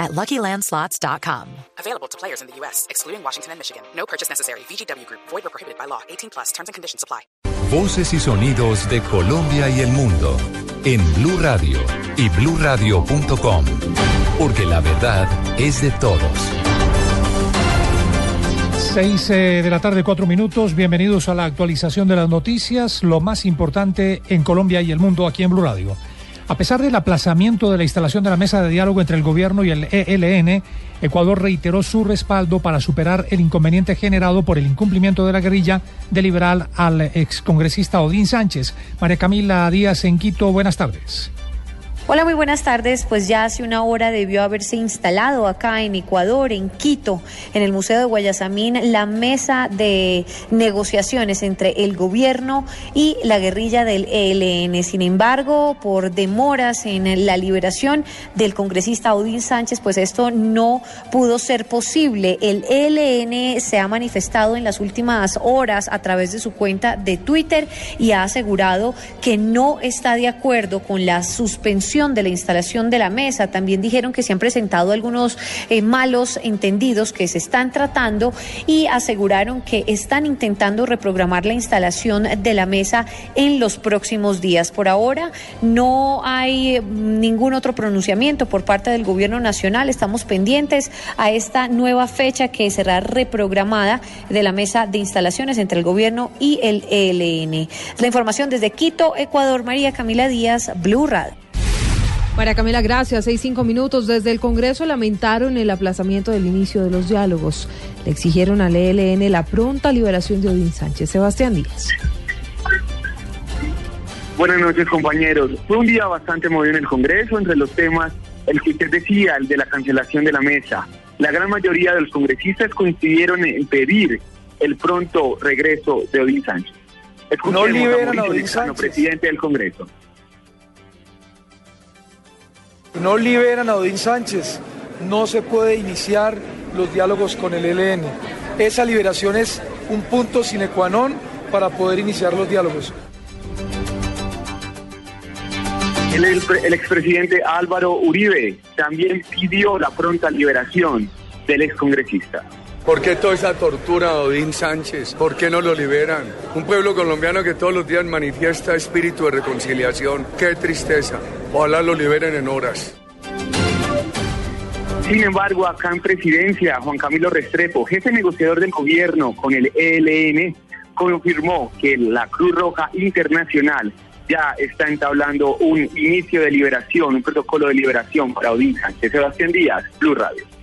at LuckyLandSlots.com. Available to players in the U.S., excluding Washington and Michigan. No purchase necessary. VGW Group. Void or prohibited by law. 18 plus. Terms and conditions apply. Voces y sonidos de Colombia y el mundo en Blue Radio y BlueRadio.com, porque la verdad es de todos. 6 de la tarde, 4 minutos. Bienvenidos a la actualización de las noticias, lo más importante en Colombia y el mundo aquí en Blue Radio. A pesar del aplazamiento de la instalación de la mesa de diálogo entre el gobierno y el ELN, Ecuador reiteró su respaldo para superar el inconveniente generado por el incumplimiento de la guerrilla de liberal al excongresista Odín Sánchez. María Camila Díaz en Quito, buenas tardes. Hola, muy buenas tardes. Pues ya hace una hora debió haberse instalado acá en Ecuador, en Quito, en el Museo de Guayasamín, la mesa de negociaciones entre el gobierno y la guerrilla del ELN. Sin embargo, por demoras en la liberación del congresista Odín Sánchez, pues esto no pudo ser posible. El ELN se ha manifestado en las últimas horas a través de su cuenta de Twitter y ha asegurado que no está de acuerdo con la suspensión de la instalación de la mesa. También dijeron que se han presentado algunos eh, malos entendidos que se están tratando y aseguraron que están intentando reprogramar la instalación de la mesa en los próximos días. Por ahora no hay ningún otro pronunciamiento por parte del gobierno nacional. Estamos pendientes a esta nueva fecha que será reprogramada de la mesa de instalaciones entre el gobierno y el ELN. La información desde Quito, Ecuador, María Camila Díaz, Blue Radio. María Camila, gracias. Seis, cinco minutos. Desde el Congreso lamentaron el aplazamiento del inicio de los diálogos. Le exigieron al ELN la pronta liberación de Odín Sánchez. Sebastián Díaz. Buenas noches, compañeros. Fue un día bastante movido en el Congreso entre los temas, el que usted decía, el de la cancelación de la mesa. La gran mayoría de los congresistas coincidieron en pedir el pronto regreso de Odín Sánchez. no liberan a Odín Sánchez. presidente del Congreso. No liberan a Odín Sánchez, no se puede iniciar los diálogos con el ELN. Esa liberación es un punto sine qua non para poder iniciar los diálogos. El, el, expresidente Álvaro Uribe también pidió la pronta liberación del excongresista. ¿Por qué toda esa tortura a Odín Sánchez? ¿Por qué no lo liberan? Un pueblo colombiano que todos los días manifiesta espíritu de reconciliación. Qué tristeza. Ojalá lo liberen en horas. Sin embargo, acá en presidencia, Juan Camilo Restrepo, jefe negociador del gobierno con el ELN, confirmó que la Cruz Roja Internacional ya está entablando un inicio de liberación, un protocolo de liberación para Odín Sánchez. Sebastián Díaz, Blue Radio.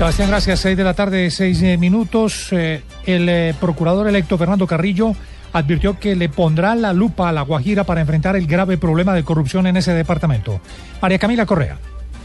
Sebastián, gracias. Seis de la tarde, seis eh, minutos. Eh, el eh, procurador electo Fernando Carrillo advirtió que le pondrá la lupa a la Guajira para enfrentar el grave problema de corrupción en ese departamento. María Camila Correa.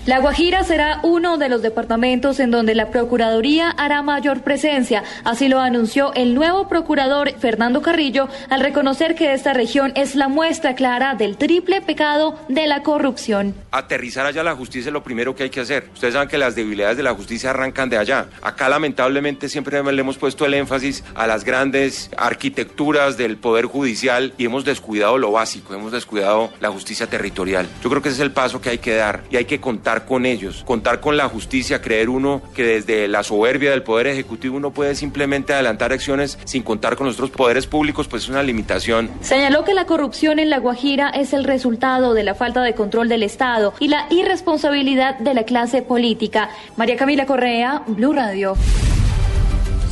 La Guajira será uno de los departamentos en donde la Procuraduría hará mayor presencia. Así lo anunció el nuevo procurador Fernando Carrillo al reconocer que esta región es la muestra clara del triple pecado de la corrupción. Aterrizar allá la justicia es lo primero que hay que hacer. Ustedes saben que las debilidades de la justicia arrancan de allá. Acá lamentablemente siempre le hemos puesto el énfasis a las grandes arquitecturas del Poder Judicial y hemos descuidado lo básico, hemos descuidado la justicia territorial. Yo creo que ese es el paso que hay que dar y hay que contar con ellos, contar con la justicia, creer uno que desde la soberbia del Poder Ejecutivo uno puede simplemente adelantar acciones sin contar con nuestros poderes públicos, pues es una limitación. Señaló que la corrupción en La Guajira es el resultado de la falta de control del Estado y la irresponsabilidad de la clase política. María Camila Correa, Blue Radio.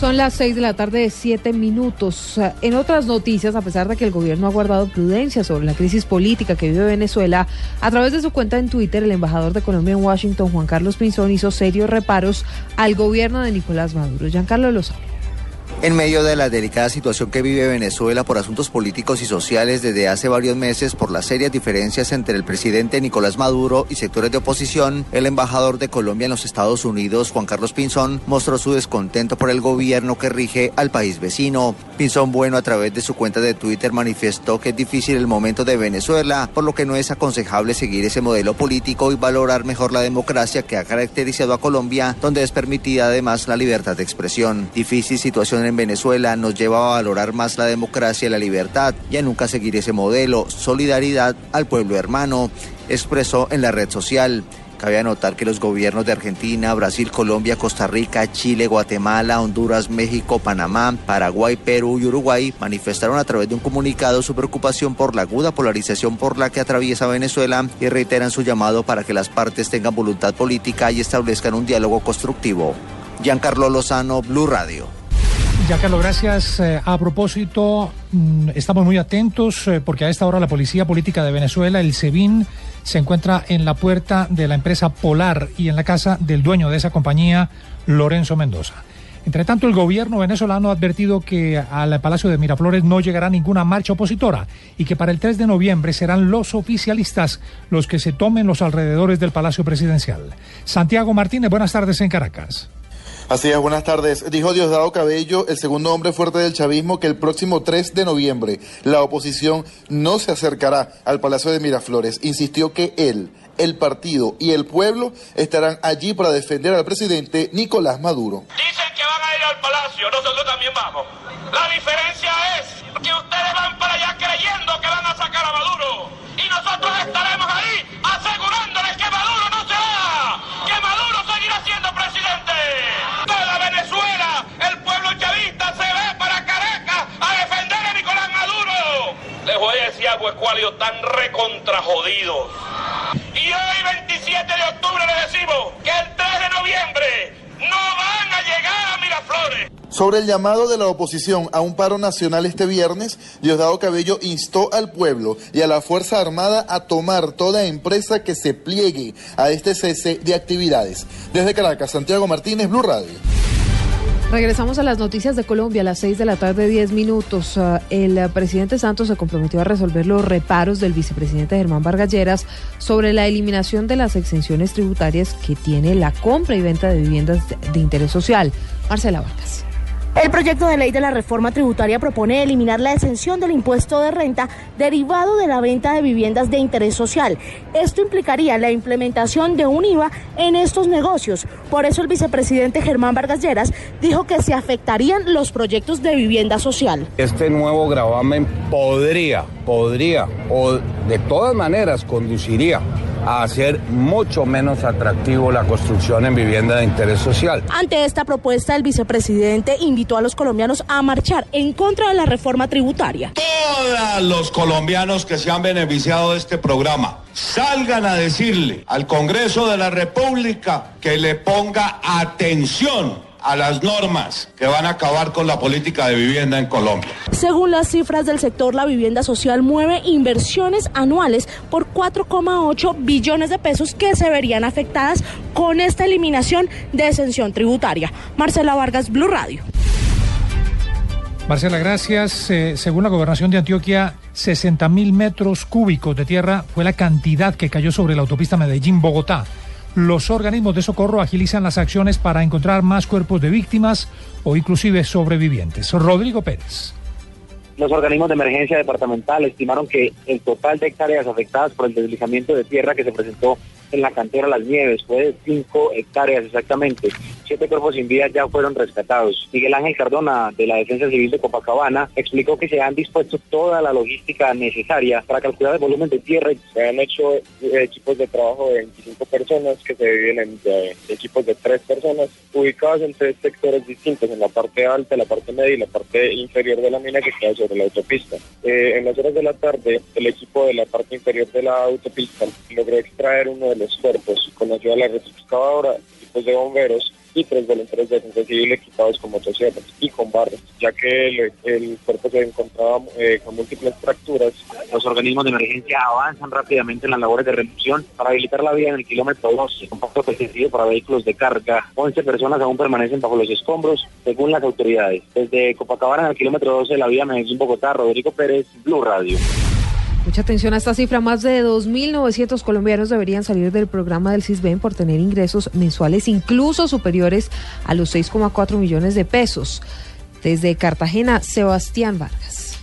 Son las seis de la tarde de siete minutos. En otras noticias, a pesar de que el gobierno ha guardado prudencia sobre la crisis política que vive Venezuela, a través de su cuenta en Twitter, el embajador de Colombia en Washington, Juan Carlos Pinzón, hizo serios reparos al gobierno de Nicolás Maduro. Giancarlo Lozano. En medio de la delicada situación que vive Venezuela por asuntos políticos y sociales desde hace varios meses por las serias diferencias entre el presidente Nicolás Maduro y sectores de oposición, el embajador de Colombia en los Estados Unidos, Juan Carlos Pinzón, mostró su descontento por el gobierno que rige al país vecino. Pinzón Bueno a través de su cuenta de Twitter manifestó que es difícil el momento de Venezuela, por lo que no es aconsejable seguir ese modelo político y valorar mejor la democracia que ha caracterizado a Colombia, donde es permitida además la libertad de expresión. Difícil situación en Venezuela nos lleva a valorar más la democracia y la libertad y a nunca seguir ese modelo. Solidaridad al pueblo hermano, expresó en la red social. Cabe anotar que los gobiernos de Argentina, Brasil, Colombia, Costa Rica, Chile, Guatemala, Honduras, México, Panamá, Paraguay, Perú y Uruguay manifestaron a través de un comunicado su preocupación por la aguda polarización por la que atraviesa Venezuela y reiteran su llamado para que las partes tengan voluntad política y establezcan un diálogo constructivo. Giancarlo Lozano, Blue Radio. Ya Carlos, gracias. Eh, a propósito, mm, estamos muy atentos eh, porque a esta hora la Policía Política de Venezuela, el SEBIN, se encuentra en la puerta de la empresa Polar y en la casa del dueño de esa compañía, Lorenzo Mendoza. Entre tanto, el gobierno venezolano ha advertido que al Palacio de Miraflores no llegará ninguna marcha opositora y que para el 3 de noviembre serán los oficialistas los que se tomen los alrededores del Palacio Presidencial. Santiago Martínez, buenas tardes en Caracas. Así es, buenas tardes. Dijo Diosdado Cabello, el segundo hombre fuerte del chavismo, que el próximo 3 de noviembre la oposición no se acercará al Palacio de Miraflores. Insistió que él, el partido y el pueblo estarán allí para defender al presidente Nicolás Maduro. Dicen que van a ir al Palacio, nosotros también vamos. La diferencia es tan recontrajodidos. Y hoy, 27 de octubre, les decimos que el 3 de noviembre no van a llegar a Miraflores. Sobre el llamado de la oposición a un paro nacional este viernes, Diosdado Cabello instó al pueblo y a la Fuerza Armada a tomar toda empresa que se pliegue a este cese de actividades. Desde Caracas, Santiago Martínez, Blue Radio. Regresamos a las noticias de Colombia a las 6 de la tarde, 10 minutos. Uh, el uh, presidente Santos se comprometió a resolver los reparos del vicepresidente Germán Vargas Lleras sobre la eliminación de las exenciones tributarias que tiene la compra y venta de viviendas de interés social. Marcela Vargas. El proyecto de ley de la reforma tributaria propone eliminar la exención del impuesto de renta derivado de la venta de viviendas de interés social. Esto implicaría la implementación de un IVA en estos negocios. Por eso el vicepresidente Germán Vargas Lleras dijo que se afectarían los proyectos de vivienda social. Este nuevo gravamen podría, podría o de todas maneras conduciría a hacer mucho menos atractivo la construcción en vivienda de interés social. Ante esta propuesta, el vicepresidente invitó a los colombianos a marchar en contra de la reforma tributaria. Todos los colombianos que se han beneficiado de este programa salgan a decirle al Congreso de la República que le ponga atención a las normas que van a acabar con la política de vivienda en Colombia. Según las cifras del sector, la vivienda social mueve inversiones anuales por 4,8 billones de pesos que se verían afectadas con esta eliminación de exención tributaria. Marcela Vargas, Blue Radio. Marcela, gracias. Eh, según la gobernación de Antioquia, 60 mil metros cúbicos de tierra fue la cantidad que cayó sobre la autopista Medellín-Bogotá. Los organismos de socorro agilizan las acciones para encontrar más cuerpos de víctimas o inclusive sobrevivientes. Rodrigo Pérez. Los organismos de emergencia departamental estimaron que el total de hectáreas afectadas por el deslizamiento de tierra que se presentó en la cantera Las Nieves fue de 5 hectáreas exactamente. Siete cuerpos sin vida ya fueron rescatados. Miguel Ángel Cardona, de la Defensa Civil de Copacabana, explicó que se han dispuesto toda la logística necesaria para calcular el volumen de tierra. Se han hecho eh, equipos de trabajo de 25 personas que se dividen en de, equipos de 3 personas ubicados en tres sectores distintos, en la parte alta, la parte media y la parte inferior de la mina que queda sobre la autopista. Eh, en las horas de la tarde, el equipo de la parte inferior de la autopista logró extraer uno de los cuerpos con ayuda de la excavadora, equipos de bomberos y tres voluntarios de defensa civil equipados con motosierras y con barras, ya que el, cuerpo se encontraba eh, con múltiples fracturas. Los organismos de emergencia avanzan rápidamente en las labores de reducción para habilitar la vía en el kilómetro 12, con paso permitido para vehículos de carga. 11 personas aún permanecen bajo los escombros, según las autoridades. Desde Copacabana, en el kilómetro 12 de la vía Medellín-Bogotá, Rodrigo Pérez, Blue Radio. Mucha atención a esta cifra. Más de 2.900 colombianos deberían salir del programa del CISBEN por tener ingresos mensuales incluso superiores a los 6,4 millones de pesos. Desde Cartagena, Sebastián Vargas.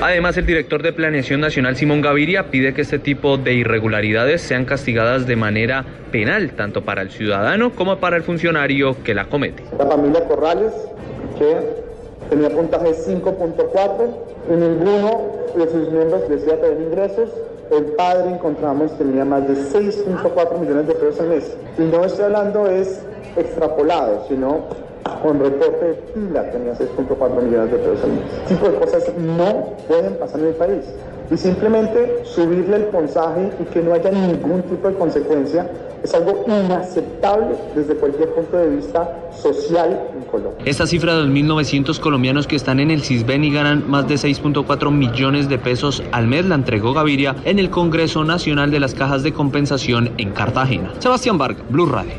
Además, el director de Planeación Nacional, Simón Gaviria, pide que este tipo de irregularidades sean castigadas de manera penal, tanto para el ciudadano como para el funcionario que la comete. La familia Corrales, que tenía puntaje 5.4 y ninguno de sus miembros decía tener ingresos. El padre encontramos tenía más de 6.4 millones de pesos al mes. Y no estoy hablando es extrapolado, sino con reporte de pila tenía 6.4 millones de pesos al mes. Este tipo de cosas no pueden pasar en el país. Y simplemente subirle el puntaje y que no haya ningún tipo de consecuencia es algo inaceptable desde cualquier punto de vista social en Colombia. Esta cifra de 2.900 colombianos que están en el CISBEN y ganan más de 6.4 millones de pesos al mes la entregó Gaviria en el Congreso Nacional de las Cajas de Compensación en Cartagena. Sebastián Vargas, Blue Radio.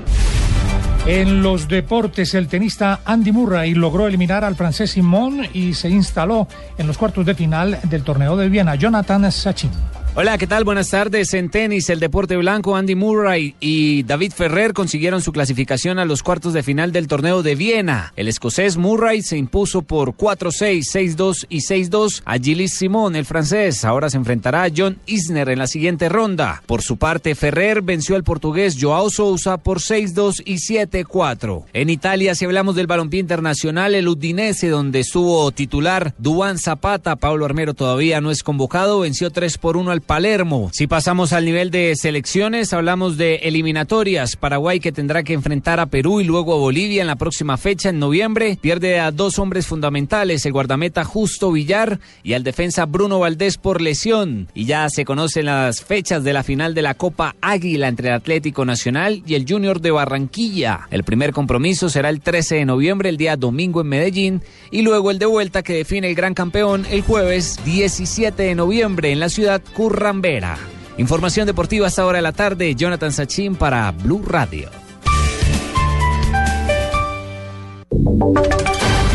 En los deportes, el tenista Andy Murray logró eliminar al francés Simón y se instaló en los cuartos de final del torneo de Viena. Jonathan Sachin. Hola, ¿qué tal? Buenas tardes. En tenis, el deporte blanco, Andy Murray y David Ferrer consiguieron su clasificación a los cuartos de final del torneo de Viena. El escocés Murray se impuso por 4-6, 6-2 y 6-2 a Gilles Simon, el francés. Ahora se enfrentará a John Isner en la siguiente ronda. Por su parte, Ferrer venció al portugués Joao Sousa por 6-2 y 7-4. En Italia, si hablamos del balompié internacional, el Udinese, donde estuvo titular Duan Zapata, Pablo Armero todavía no es convocado, venció 3 por 1 al Palermo. Si pasamos al nivel de selecciones, hablamos de eliminatorias. Paraguay que tendrá que enfrentar a Perú y luego a Bolivia en la próxima fecha en noviembre. Pierde a dos hombres fundamentales, el guardameta Justo Villar y al defensa Bruno Valdés por lesión. Y ya se conocen las fechas de la final de la Copa Águila entre el Atlético Nacional y el Junior de Barranquilla. El primer compromiso será el 13 de noviembre, el día domingo en Medellín, y luego el de vuelta que define el gran campeón el jueves 17 de noviembre en la ciudad Curra Rambera. Información deportiva hasta ahora de la tarde, Jonathan Sachin para Blue Radio.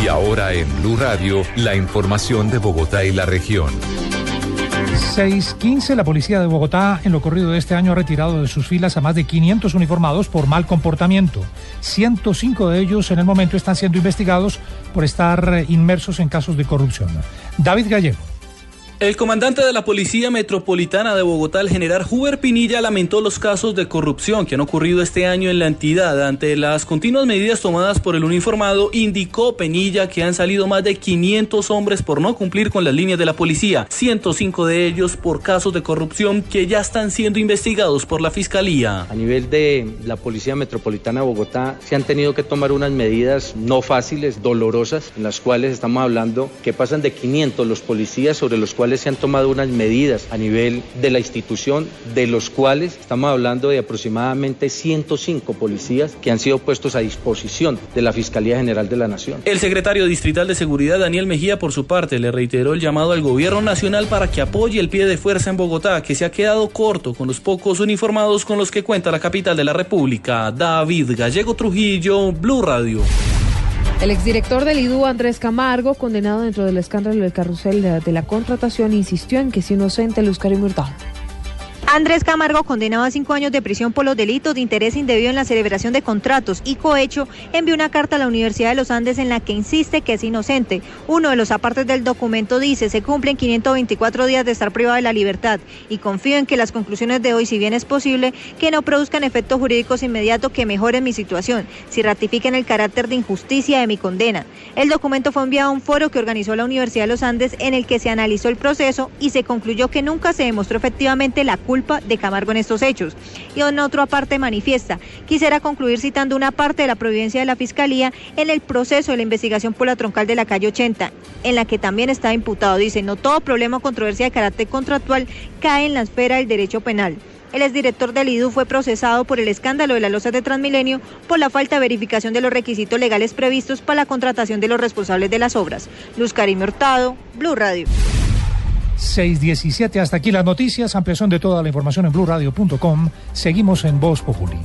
Y ahora en Blue Radio, la información de Bogotá y la región. 6.15, la policía de Bogotá en lo corrido de este año ha retirado de sus filas a más de 500 uniformados por mal comportamiento. 105 de ellos en el momento están siendo investigados por estar inmersos en casos de corrupción. David Gallego. El comandante de la Policía Metropolitana de Bogotá, el general Huber Pinilla, lamentó los casos de corrupción que han ocurrido este año en la entidad. Ante las continuas medidas tomadas por el uniformado, indicó Penilla que han salido más de 500 hombres por no cumplir con las líneas de la policía, 105 de ellos por casos de corrupción que ya están siendo investigados por la Fiscalía. A nivel de la Policía Metropolitana de Bogotá, se han tenido que tomar unas medidas no fáciles, dolorosas, en las cuales estamos hablando que pasan de 500 los policías sobre los cuales se han tomado unas medidas a nivel de la institución, de los cuales estamos hablando de aproximadamente 105 policías que han sido puestos a disposición de la Fiscalía General de la Nación. El secretario distrital de Seguridad, Daniel Mejía, por su parte, le reiteró el llamado al gobierno nacional para que apoye el pie de fuerza en Bogotá, que se ha quedado corto con los pocos uniformados con los que cuenta la capital de la República. David Gallego Trujillo, Blue Radio. El exdirector del IDU, Andrés Camargo, condenado dentro del escándalo del carrusel de, la contratación, insistió en que es inocente Luz Karim Hurtado. Andrés Camargo, condenado a cinco años de prisión por los delitos de interés indebido en la celebración de contratos y cohecho, envió una carta a la Universidad de los Andes en la que insiste que es inocente. Uno de los apartes del documento dice, se cumplen 524 días de estar privado de la libertad y confío en que las conclusiones de hoy, si bien es posible, que no produzcan efectos jurídicos inmediatos que mejoren mi situación, si ratifiquen el carácter de injusticia de mi condena. El documento fue enviado a un foro que organizó la Universidad de los Andes en el que se analizó el proceso y se concluyó que nunca se demostró efectivamente la culpa de Camargo en estos hechos. Y en otra parte manifiesta, quisiera concluir citando una parte de la providencia de la Fiscalía en el proceso de la investigación por la troncal de la calle 80, en la que también está imputado. Dice, no todo problema o controversia de carácter contractual cae en la esfera del derecho penal. El exdirector del IDU fue procesado por el escándalo de las losas de Transmilenio por la falta de verificación de los requisitos legales previstos para la contratación de los responsables de las obras. Luz Karim Hurtado, Blue Radio. 617. Hasta aquí las noticias. Ampliación de toda la información en blurradio.com. Seguimos en Voz Populi.